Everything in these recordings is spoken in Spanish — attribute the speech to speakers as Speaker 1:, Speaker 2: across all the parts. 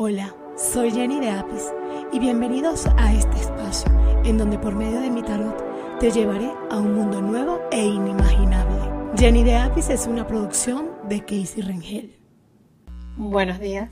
Speaker 1: Hola, soy Jenny de Apis y bienvenidos a este espacio en donde por medio de mi tarot te llevaré a un mundo nuevo e inimaginable. Jenny de Apis es una producción de Casey Rengel.
Speaker 2: Buenos días.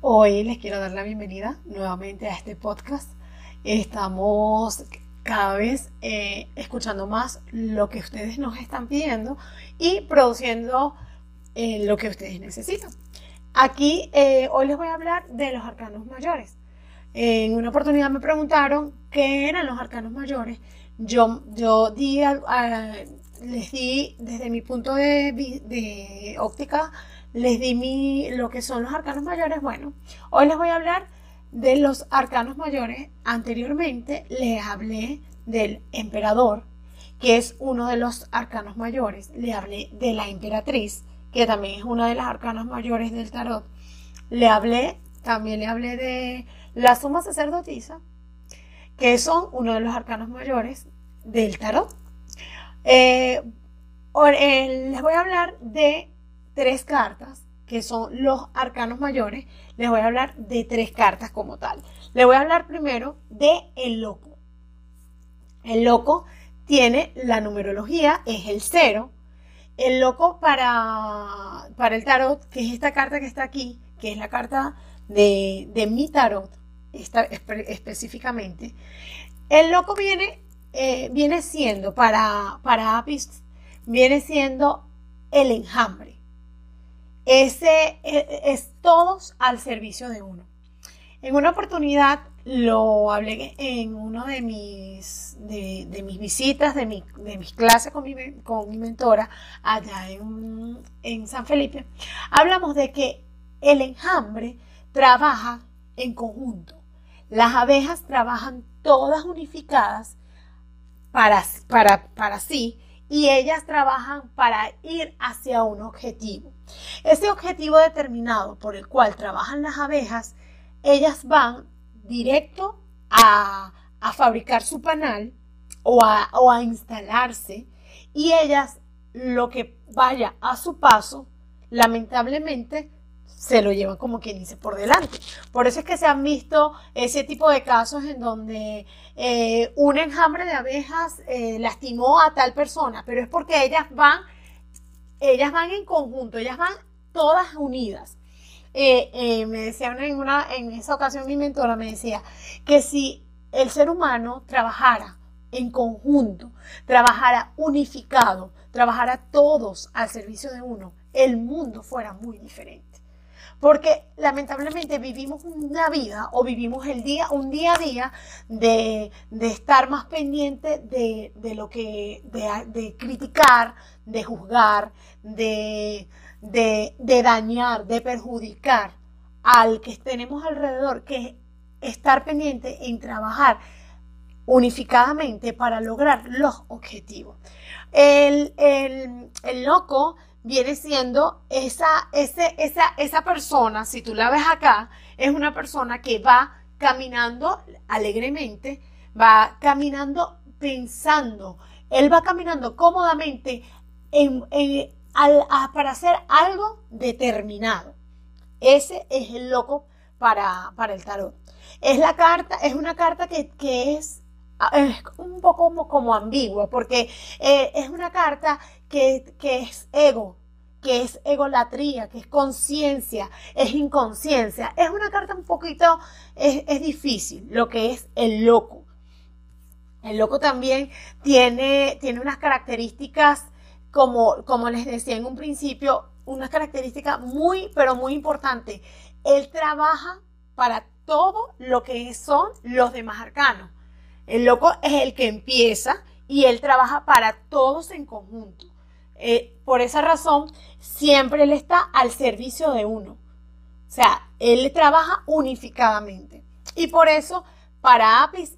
Speaker 2: Hoy les quiero dar la bienvenida nuevamente a este podcast. Estamos cada vez eh, escuchando más lo que ustedes nos están pidiendo y produciendo eh, lo que ustedes necesitan. Aquí eh, hoy les voy a hablar de los arcanos mayores. En una oportunidad me preguntaron qué eran los arcanos mayores. Yo, yo di, les di desde mi punto de, de, óptica, les di mi, lo que son los arcanos mayores. Bueno, hoy les voy a hablar de los arcanos mayores. Anteriormente les hablé del emperador, que es uno de los arcanos mayores. Le hablé de la emperatriz que también es una de las arcanas mayores del tarot. Le hablé, también le hablé de la suma sacerdotisa, que son uno de los arcanos mayores del tarot. Eh, eh, les voy a hablar de tres cartas que son los arcanos mayores. Les voy a hablar de tres cartas como tal. Les voy a hablar primero de el loco. El loco tiene la numerología, es el cero, el loco para, para el tarot, que es esta carta que está aquí, que es la carta de, mi tarot, específicamente. El loco viene, eh, viene siendo, para, para Apis, viene siendo el enjambre. Ese es, es todos al servicio de uno. En una oportunidad lo hablé en una de mis, de, mis visitas, de, de, mis clases con mi, con mi mentora allá en, en, San Felipe. Hablamos de que el enjambre trabaja en conjunto. Las abejas trabajan todas unificadas para, para, para sí y ellas trabajan para ir hacia un objetivo. Ese objetivo determinado por el cual trabajan las abejas, ellas van directo a, fabricar su panal o a, instalarse y ellas lo que vaya a su paso, lamentablemente, se lo llevan como quien dice por delante. Por eso es que se han visto ese tipo de casos en donde eh, un enjambre de abejas eh, lastimó a tal persona, pero es porque ellas van, ellas van en conjunto, ellas van todas unidas. Eh, eh, me decía en, una, en esa ocasión mi mentora, me decía que si el ser humano trabajara en conjunto, trabajara unificado, trabajara todos al servicio de uno, el mundo fuera muy diferente. Porque lamentablemente vivimos una vida o vivimos el día, un día a día de, estar más pendiente de, lo que, de criticar, de juzgar, de, de, dañar, de perjudicar al que tenemos alrededor, que estar pendiente en trabajar unificadamente para lograr los objetivos. El, loco viene siendo esa, ese, esa, esa persona, si tú la ves acá, es una persona que va caminando alegremente, va caminando pensando, él va caminando cómodamente en, para hacer algo determinado. Ese es el loco para, para el tarot. Es la carta, es una carta que, es, un poco como, ambigua, porque eh, es una carta que, es ego, que es egolatría, que es conciencia, es inconsciencia. Es una carta un poquito, es, es, difícil, lo que es el loco. El loco también tiene, tiene unas características como, les decía en un principio, una característica muy, pero muy importante. Él trabaja para todo lo que son los demás arcanos. El loco es el que empieza y él trabaja para todos en conjunto. Eh, por esa razón, siempre él está al servicio de uno. O sea, él trabaja unificadamente. Y por eso, para Apis,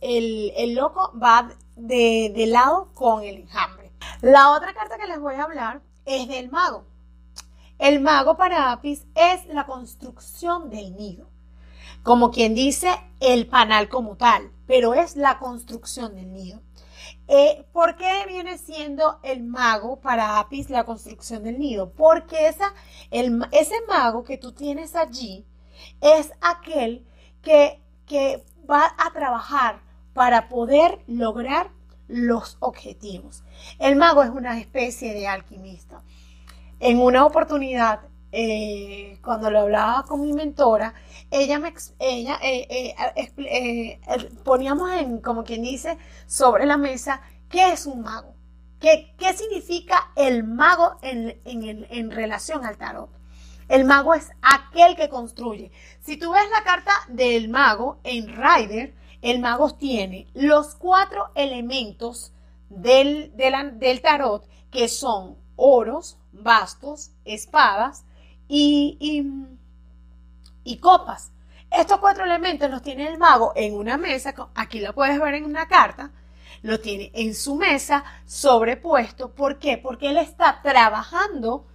Speaker 2: el, el, loco va de, de lado con el enjambre. La otra carta que les voy a hablar es del mago. El mago para Apis es la construcción del nido. Como quien dice, el panal como tal, pero es la construcción del nido. Eh, ¿Por qué viene siendo el mago para Apis la construcción del nido? Porque esa, ese mago que tú tienes allí, es aquel que, que va a trabajar para poder lograr los objetivos. El mago es una especie de alquimista. En una oportunidad, eh, cuando lo hablaba con mi mentora, ella me ella, eh, eh, poníamos en, como quien dice, sobre la mesa qué es un mago, qué, qué significa el mago en, en relación al tarot. El mago es aquel que construye. Si tú ves la carta del mago en Rider, el mago tiene los cuatro elementos del, del, tarot, que son oros, bastos, espadas y, y, y, copas. Estos cuatro elementos los tiene el mago en una mesa, aquí lo puedes ver en una carta, lo tiene en su mesa sobrepuesto. ¿Por qué? Porque él está trabajando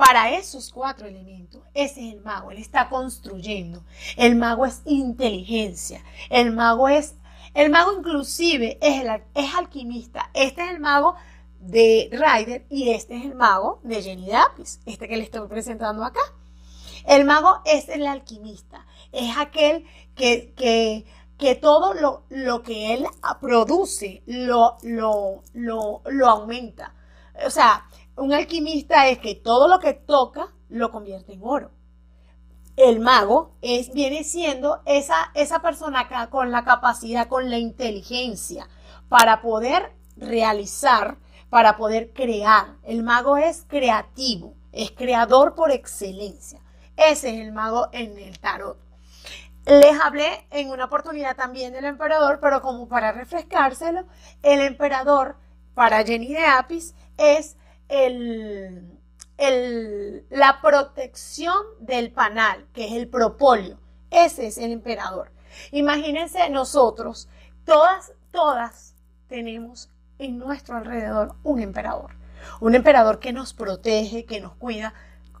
Speaker 2: para esos cuatro elementos. Ese es el mago, él está construyendo. El mago es inteligencia. El mago es, el mago inclusive es, el, es alquimista. Este es el mago de Ryder y este es el mago de Jenny Dapis, este que le estoy presentando acá. El mago es el alquimista, es aquel que, que, que todo lo, lo, que él produce lo, lo, lo, lo aumenta. O sea, un alquimista es que todo lo que toca lo convierte en oro. El mago es, viene siendo esa, esa persona con la capacidad, con la inteligencia para poder realizar, para poder crear. El mago es creativo, es creador por excelencia. Ese es el mago en el tarot. Les hablé en una oportunidad también del emperador, pero como para refrescárselo, el emperador para Jenny de Apis es la protección del panal, que es el propóleo. Ese es el emperador. Imagínense nosotros, todas, todas tenemos en nuestro alrededor un emperador. Un emperador que nos protege, que nos cuida.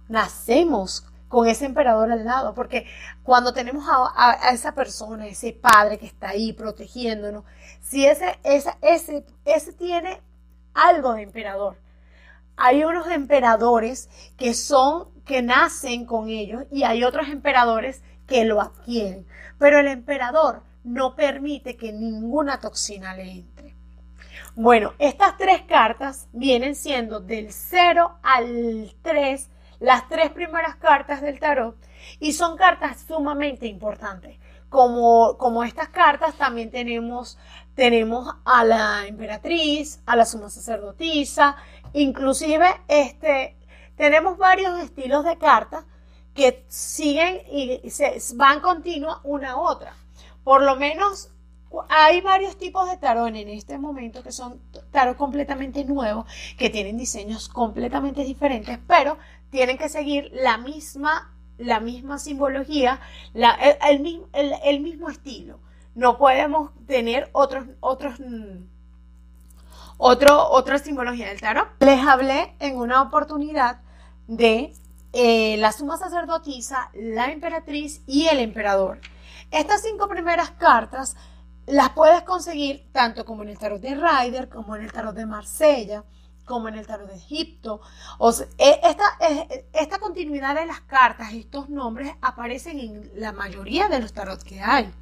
Speaker 2: Nacemos con ese emperador al lado, porque cuando tenemos a, esa persona, ese padre que está ahí protegiéndonos, si ese, ese, ese, ese tiene algo de emperador, hay unos emperadores que son, que nacen con ellos y hay otros emperadores que lo adquieren. Pero el emperador no permite que ninguna toxina le entre. Bueno, estas tres cartas vienen siendo del 0 al 3, las tres primeras cartas del tarot, y son cartas sumamente importantes. Como, como estas cartas, también tenemos, tenemos a la emperatriz, a la suma sacerdotisa, Inclusive, este, tenemos varios estilos de cartas que siguen y se van continua una a otra. Por lo menos hay varios tipos de tarot en este momento que son tarot completamente nuevos, que tienen diseños completamente diferentes, pero tienen que seguir la misma, la misma simbología, el, mismo, estilo. No podemos tener otros, otros otro, otra simbología del tarot. Les hablé en una oportunidad de eh, la suma sacerdotisa, la emperatriz y el emperador. Estas cinco primeras cartas las puedes conseguir tanto como en el tarot de Ryder, como en el tarot de Marsella, como en el tarot de Egipto. E, esta, continuidad de las cartas, estos nombres aparecen en la mayoría de los tarot que hay.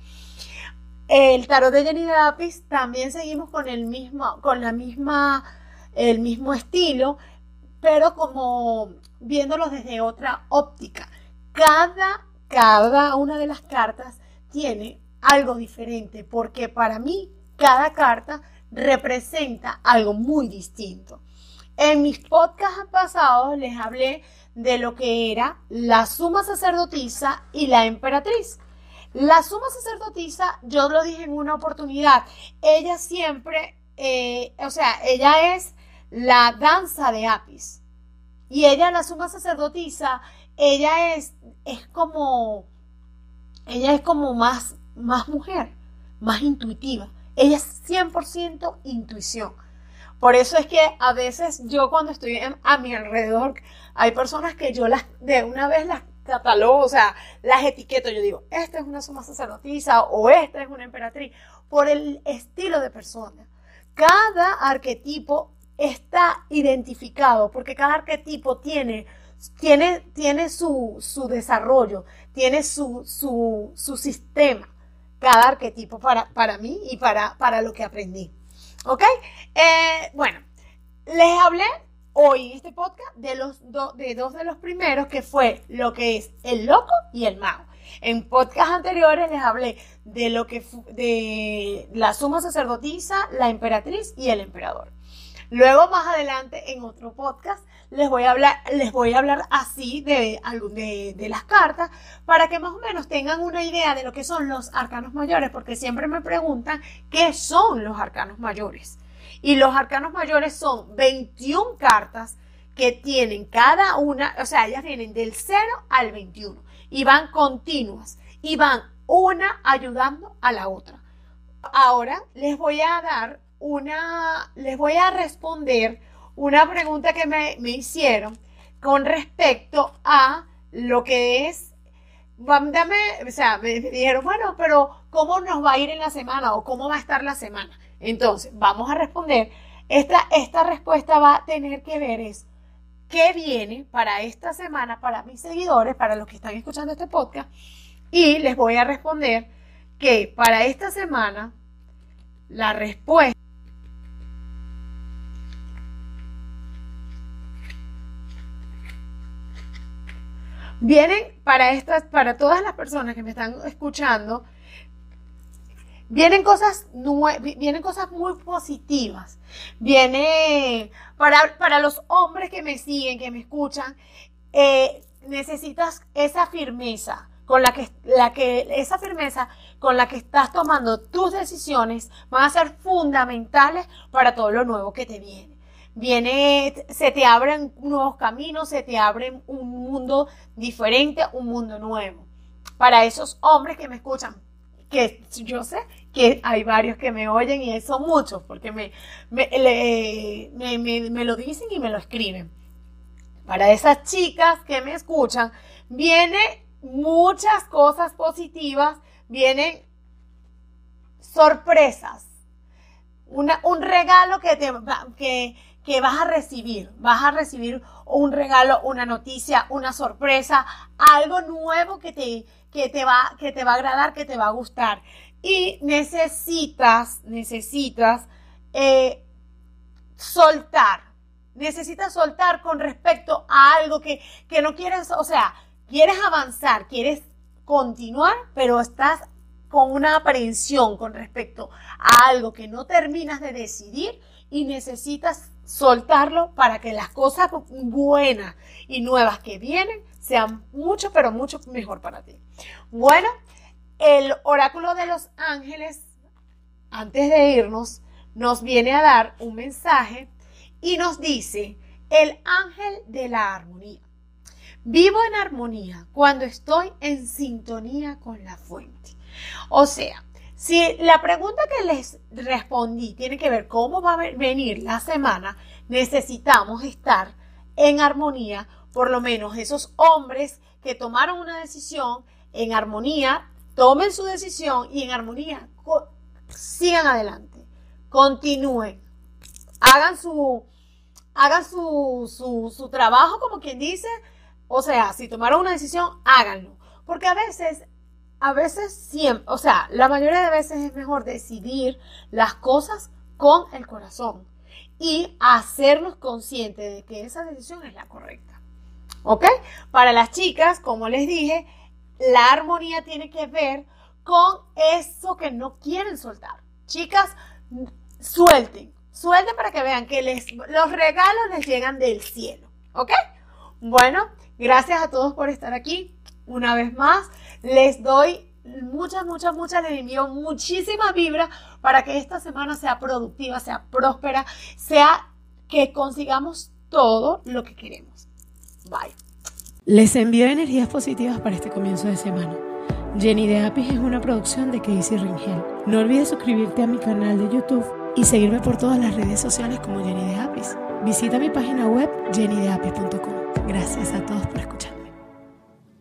Speaker 2: El tarot de Jenny Dapis también seguimos con el mismo, con la misma, el mismo estilo, pero como viéndolo desde otra óptica. Cada una de las cartas tiene algo diferente, porque para mí cada carta representa algo muy distinto. En mis podcasts pasados les hablé de lo que era la suma sacerdotisa y la emperatriz. La suma sacerdotisa, yo lo dije en una oportunidad, ella siempre, eh, o sea, ella es la danza de Apis. Y ella, la suma sacerdotisa, ella es, es como, ella es como más, más mujer, más intuitiva. Ella es 100% intuición. Por eso es que a veces yo cuando estoy a mi alrededor, hay personas que yo las de una vez las catalogo, o sea, las etiquetas, yo digo, esta es una suma sacerdotisa o esta es una emperatriz, por el estilo de persona. Cada arquetipo está identificado porque cada arquetipo tiene tiene, tiene su, su desarrollo, tiene su, su, su sistema, cada arquetipo para, para mí y para, para lo que aprendí. ¿Ok? Eh, bueno, les hablé hoy en este podcast de, los de dos de los primeros, que fue lo que es el loco y el mago. En podcasts anteriores les hablé de lo que de la suma sacerdotisa, la emperatriz y el emperador. Luego más adelante en otro podcast les voy a hablar, les voy a hablar así de, de, de las cartas para que más o menos tengan una idea de lo que son los arcanos mayores, porque siempre me preguntan qué son los arcanos mayores. Y los arcanos mayores son 21 cartas que tienen cada una, o sea, ellas vienen del 0 al 21 y van continuas y van una ayudando a la otra. Ahora les voy a dar una, les voy a responder una pregunta que me, hicieron con respecto a lo que es dame, o sea, me dijeron, bueno, pero ¿cómo nos va a ir en la semana o cómo va a estar la semana? Entonces, vamos a responder. Esta, esta respuesta va a tener que ver es qué viene para esta semana para mis seguidores, para los que están escuchando este podcast, y les voy a responder que para esta semana la respuesta vienen para estas para todas las personas que me están escuchando Vienen cosas, vienen cosas muy positivas. Viene para, para los hombres que me siguen, que me escuchan, eh, necesitas esa firmeza con la que, la que, esa firmeza con la que estás tomando tus decisiones van a ser fundamentales para todo lo nuevo que te viene. Viene, se te abren nuevos caminos, se te abren un mundo diferente, un mundo nuevo. Para esos hombres que me escuchan, que yo sé que hay varios que me oyen y son muchos, porque me, me, lo dicen y me lo escriben. Para esas chicas que me escuchan, vienen muchas cosas positivas, vienen sorpresas, una, un regalo que, te, que, que vas a recibir. Vas a recibir un regalo, una noticia, una sorpresa, algo nuevo que te, que te va, que te va a agradar, que te va a gustar. Y necesitas, necesitas eh, soltar. Necesitas soltar con respecto a algo que, que no quieres, o sea, quieres avanzar, quieres continuar, pero estás con una aprehensión con respecto a algo que no terminas de decidir y necesitas soltarlo para que las cosas buenas y nuevas que vienen sean mucho, pero mucho mejor para ti. Bueno, el oráculo de los ángeles, antes de irnos, nos viene a dar un mensaje y nos dice, el ángel de la armonía. Vivo en armonía cuando estoy en sintonía con la fuente. O sea, si la pregunta que les respondí tiene que ver cómo va a venir la semana, necesitamos estar en armonía, por lo menos esos hombres que tomaron una decisión en armonía, tomen su decisión y en armonía sigan adelante, continúen, hagan su, hagan su, su, su trabajo como quien dice, o sea, si tomaron una decisión, háganlo, porque a veces a veces siempre, o sea, la mayoría de veces es mejor decidir las cosas con el corazón y hacernos conscientes de que esa decisión es la correcta. ¿Ok? Para las chicas, como les dije, la armonía tiene que ver con eso que no quieren soltar. Chicas, suelten, suelten para que vean que les, los regalos les llegan del cielo. ¿Ok? Bueno, gracias a todos por estar aquí. Una vez más, les doy muchas, muchas, muchas, les envío muchísimas vibras para que esta semana sea productiva, sea próspera, sea que consigamos todo lo que queremos. Bye.
Speaker 1: Les envío energías positivas para este comienzo de semana. Jenny de Apis es una producción de Casey Ringel. No olvides suscribirte a mi canal de YouTube y seguirme por todas las redes sociales como Jenny de Apis. Visita mi página web jennydeapis.com. Gracias a todos por escuchar.